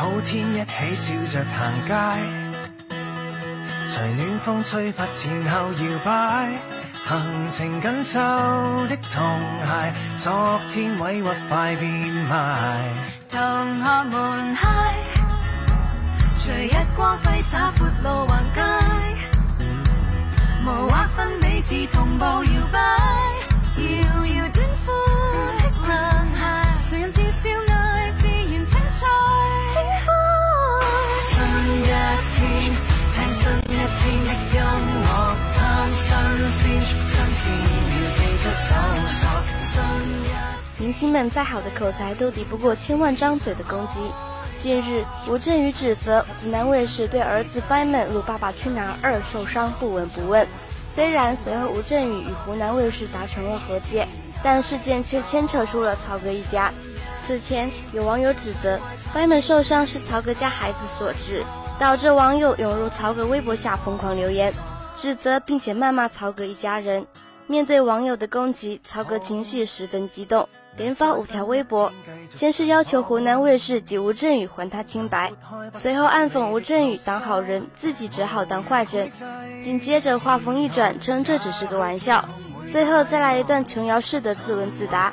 好天一起笑着行街，随暖风吹拂前后摇摆，行程紧凑的童鞋，昨天委屈快变卖。同学们嗨，随日光挥洒阔路横街，无划分彼此同步摇摆，明星们再好的口才都抵不过千万张嘴的攻击。近日，吴镇宇指责湖南卫视对儿子 Fireman 录《爸爸去哪儿二》受伤不闻不问。虽然随后吴镇宇与湖南卫视达成了和解，但事件却牵扯出了曹格一家。此前有网友指责 Fireman 受伤是曹格家孩子所致，导致网友涌入曹格微博下疯狂留言，指责并且谩骂曹格一家人。面对网友的攻击，曹格情绪十分激动。连发五条微博，先是要求湖南卫视及吴镇宇还他清白，随后暗讽吴镇宇当好人，自己只好当坏人。紧接着话锋一转，称这只是个玩笑，最后再来一段琼瑶式的自问自答。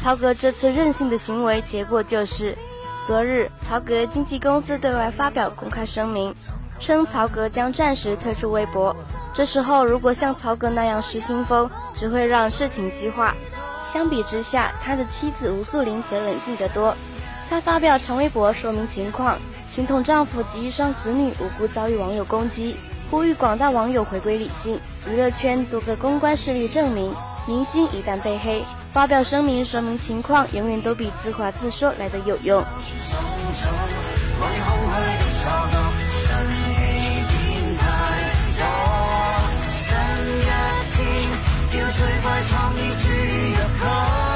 曹格这次任性的行为，结果就是，昨日曹格经纪公司对外发表公开声明，称曹格将暂时退出微博。这时候如果像曹格那样失心疯，只会让事情激化。相比之下，他的妻子吴素玲则冷静得多。她发表长微博说明情况，心痛丈夫及一双子女无辜遭遇网友攻击，呼吁广大网友回归理性。娱乐圈多个公关势力证明，明星一旦被黑，发表声明说明情况，永远都比自话自说来得有用。Oh.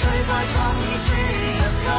谁在唱一支《热歌》？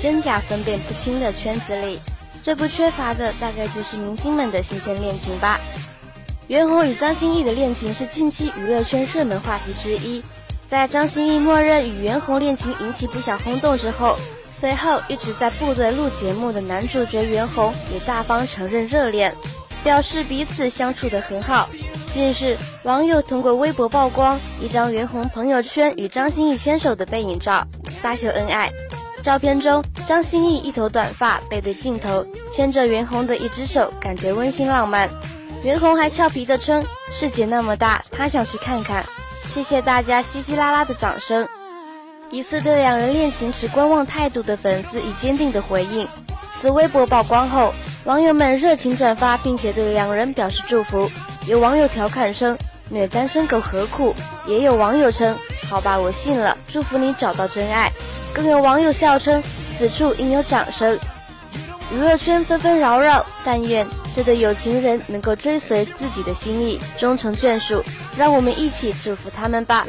真假分辨不清的圈子里，最不缺乏的大概就是明星们的新鲜恋情吧。袁弘与张歆艺的恋情是近期娱乐圈热门话题之一。在张歆艺默认与袁弘恋情引起不小轰动之后，随后一直在部队录节目的男主角袁弘也大方承认热恋，表示彼此相处得很好。近日，网友通过微博曝光一张袁弘朋友圈与张歆艺牵手的背影照，大秀恩爱。照片中，张歆艺一头短发，背对镜头，牵着袁弘的一只手，感觉温馨浪漫。袁弘还俏皮地称：“世界那么大，他想去看看。”谢谢大家稀稀拉拉的掌声。疑似对两人恋情持观望态度的粉丝以坚定的回应。此微博曝光后，网友们热情转发，并且对两人表示祝福。有网友调侃称：“虐单身狗何苦？”也有网友称：“好吧，我信了，祝福你找到真爱。”更有网友笑称：“此处应有掌声。”娱乐圈纷纷扰扰，但愿这对有情人能够追随自己的心意，终成眷属。让我们一起祝福他们吧。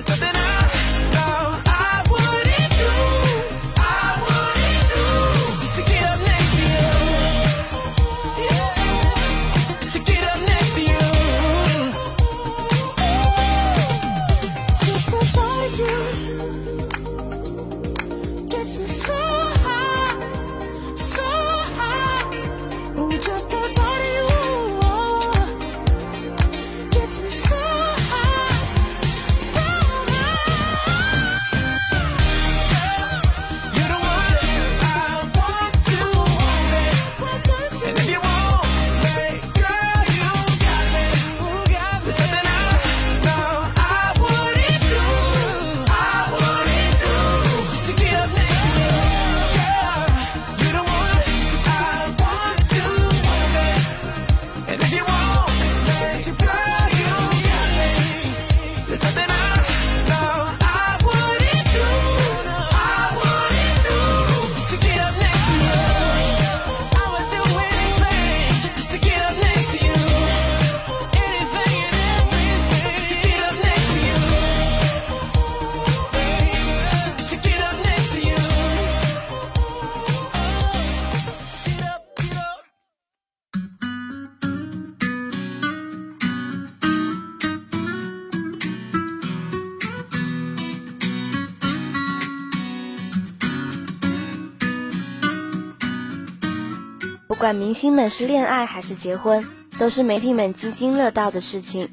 管明星们是恋爱还是结婚，都是媒体们津津乐道的事情。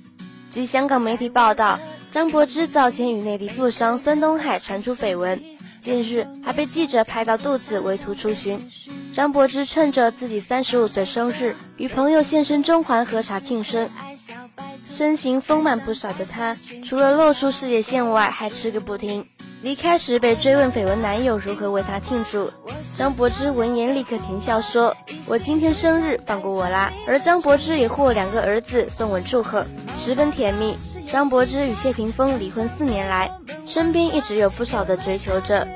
据香港媒体报道，张柏芝早前与内地富商孙东海传出绯闻，近日还被记者拍到肚子为图出巡。张柏芝趁着自己三十五岁生日，与朋友现身中环喝茶庆生。身形丰满不少的她，除了露出事业线外，还吃个不停。离开时被追问绯闻男友如何为她庆祝，张柏芝闻言立刻甜笑说：“我今天生日，放过我啦。”而张柏芝也获两个儿子送吻祝贺，十分甜蜜。张柏芝与谢霆锋离婚四年来，身边一直有不少的追求者。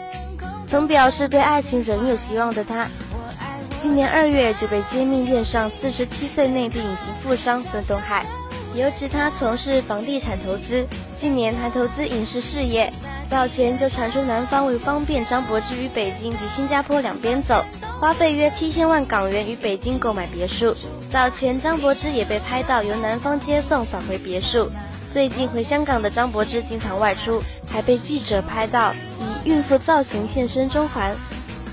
曾表示对爱情仍有希望的她，今年二月就被揭秘恋上四十七岁内地隐形富商孙东海，由指他从事房地产投资，近年还投资影视事业。早前就传出男方为方便张柏芝于北京及新加坡两边走，花费约七千万港元于北京购买别墅。早前张柏芝也被拍到由男方接送返回别墅。最近回香港的张柏芝经常外出，还被记者拍到以孕妇造型现身中环，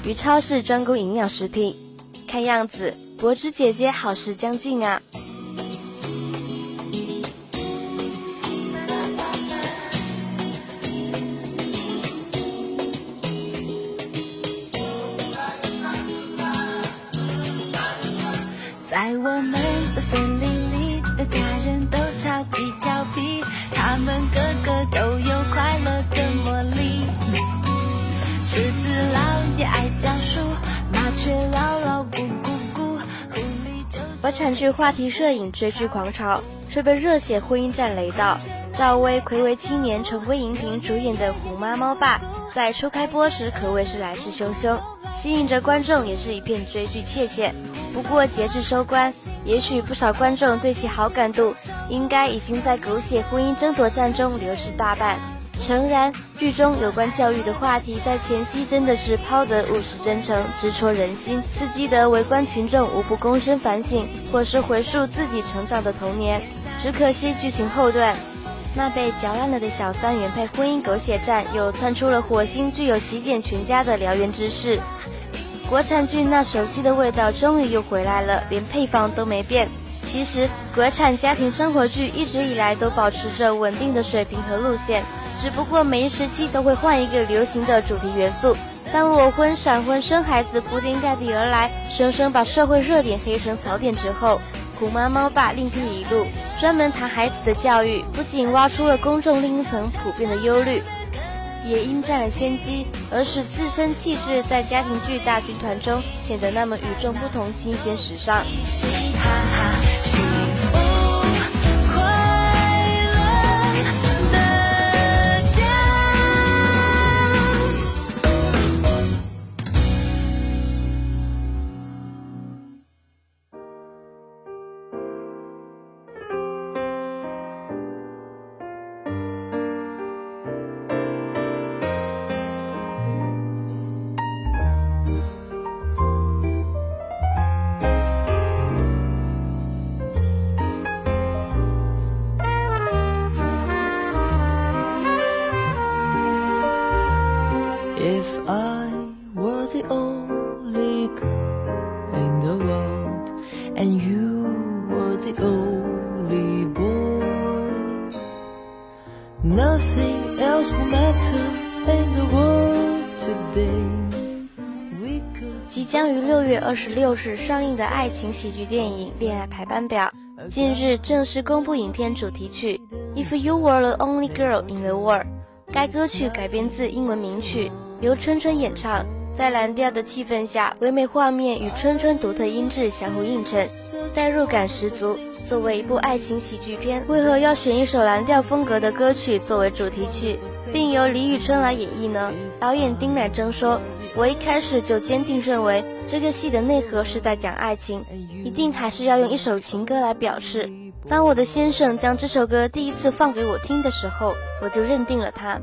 于超市专供营养食品。看样子柏芝姐姐好事将近啊！就……我铲去话题摄影追剧狂潮，却被热血婚姻战雷到。赵薇暌违青年重归荧屏主演的《虎妈猫爸》，在初开播时可谓是来势汹汹，吸引着观众也是一片追剧切切。不过截至收官，也许不少观众对其好感度应该已经在狗血婚姻争夺战中流失大半。诚然，剧中有关教育的话题在前期真的是抛得务实真诚，直戳人心，刺激得围观群众无不躬身反省，或是回溯自己成长的童年。只可惜剧情后段，那被嚼烂了的小三原配婚姻狗血战，又窜出了火星具有席卷全家的燎原之势。国产剧那熟悉的味道终于又回来了，连配方都没变。其实，国产家庭生活剧一直以来都保持着稳定的水平和路线，只不过每一时期都会换一个流行的主题元素。当裸婚、闪婚、生孩子铺天盖地而来，生生把社会热点黑成槽点之后，虎妈猫爸另辟一路，专门谈孩子的教育，不仅挖出了公众另一层普遍的忧虑，也因占了先机，而使自身气质在家庭剧大军团中显得那么与众不同、新鲜时尚。二十六日上映的爱情喜剧电影《恋爱排班表》，近日正式公布影片主题曲《If You Were the Only Girl in the World》。该歌曲改编自英文名曲，由春春演唱，在蓝调的气氛下，唯美画面与春春独特音质相互映衬，代入感十足。作为一部爱情喜剧片，为何要选一首蓝调风格的歌曲作为主题曲，并由李宇春来演绎呢？导演丁乃真说：“我一开始就坚定认为，这个戏的内核是在讲爱情，一定还是要用一首情歌来表示。当我的先生将这首歌第一次放给我听的时候，我就认定了他。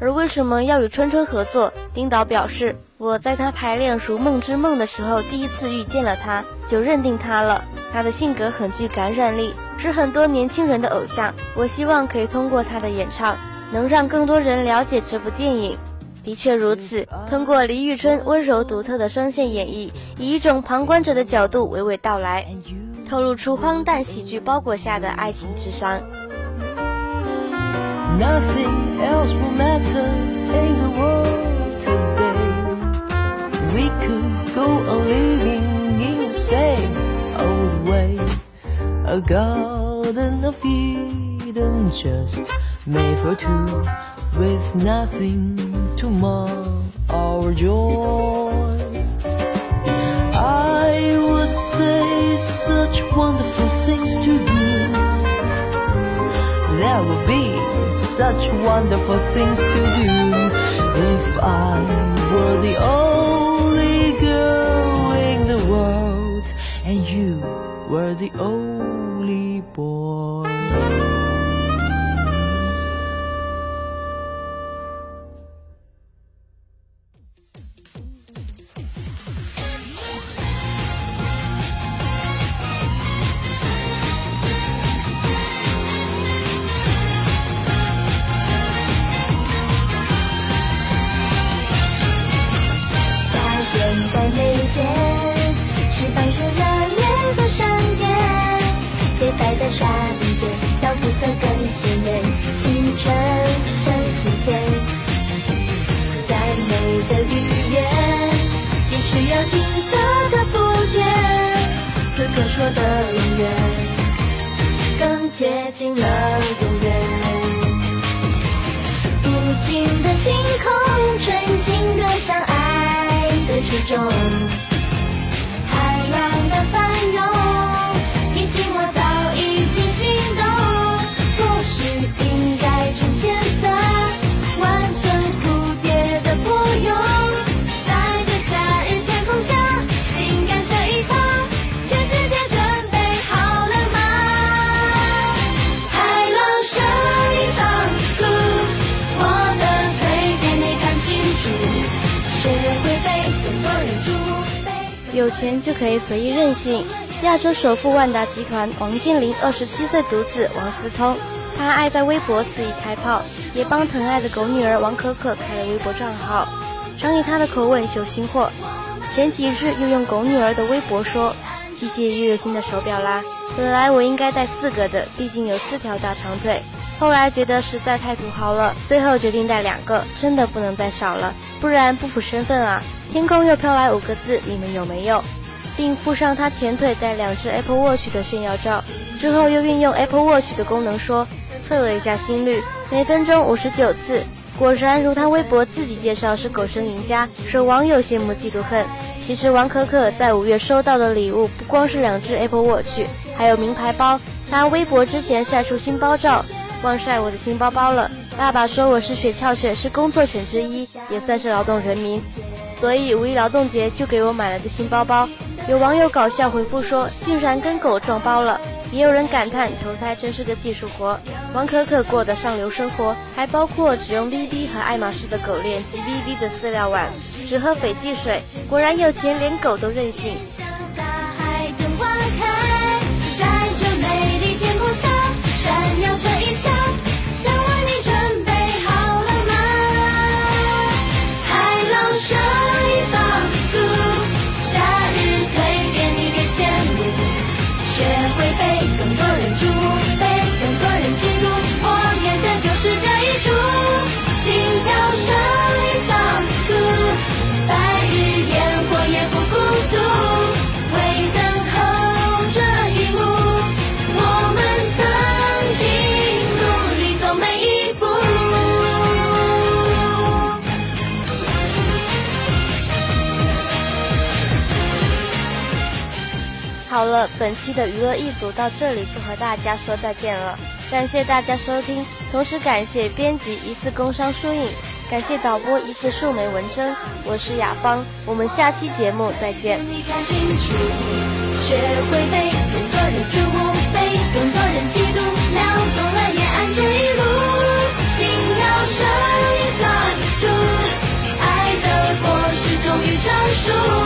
而为什么要与春春合作？丁导表示，我在他排练《如梦之梦》的时候，第一次遇见了他，就认定他了。他的性格很具感染力，是很多年轻人的偶像。我希望可以通过他的演唱，能让更多人了解这部电影。的确如此，通过李宇春温柔独特的声线演绎，以一种旁观者的角度娓娓道来，透露出荒诞喜剧包裹下的爱情智商。Nothing else will matter in the world today. We could go on living in the same old way. A garden of Eden just made for two, with nothing to mar our joy. I will say such wonderful things to you. There will be such wonderful things to do if I were the only girl in the world and you were the only boy. 此刻说的永远，更接近了永远。无尽的晴空，纯净的像爱的初衷。有钱就可以随意任性。亚洲首富万达集团王健林二十七岁独子王思聪，他爱在微博肆意开炮，也帮疼爱的狗女儿王可可开了微博账号，常以他的口吻秀新货。前几日又用狗女儿的微博说：“谢谢又有新的手表啦，本来我应该戴四个的，毕竟有四条大长腿。后来觉得实在太土豪了，最后决定带两个，真的不能再少了，不然不符身份啊。”天空又飘来五个字：“你们有没有？”并附上他前腿带两只 Apple Watch 的炫耀照。之后又运用 Apple Watch 的功能说，测了一下心率，每分钟五十九次。果然如他微博自己介绍是狗生赢家，受网友羡慕嫉妒恨。其实王可可在五月收到的礼物不光是两只 Apple Watch，还有名牌包。他微博之前晒出新包照，忘晒我的新包包了。爸爸说我是雪橇犬，是工作犬之一，也算是劳动人民，所以五一劳动节就给我买了个新包包。有网友搞笑回复说，竟然跟狗撞包了。也有人感叹，投胎真是个技术活。王可可过的上流生活，还包括只用 BB 和爱马仕的狗链及 BB 的饲料碗，只喝斐济水。果然有钱，连狗都任性。本期的娱乐一组到这里就和大家说再见了感谢大家收听同时感谢编辑疑似工商疏影感谢导播疑似树莓文生我是雅芳我们下期节目再见。你看清楚学会被多人目被多人嫉妒了这一路。心跳声音爱的果实终于成熟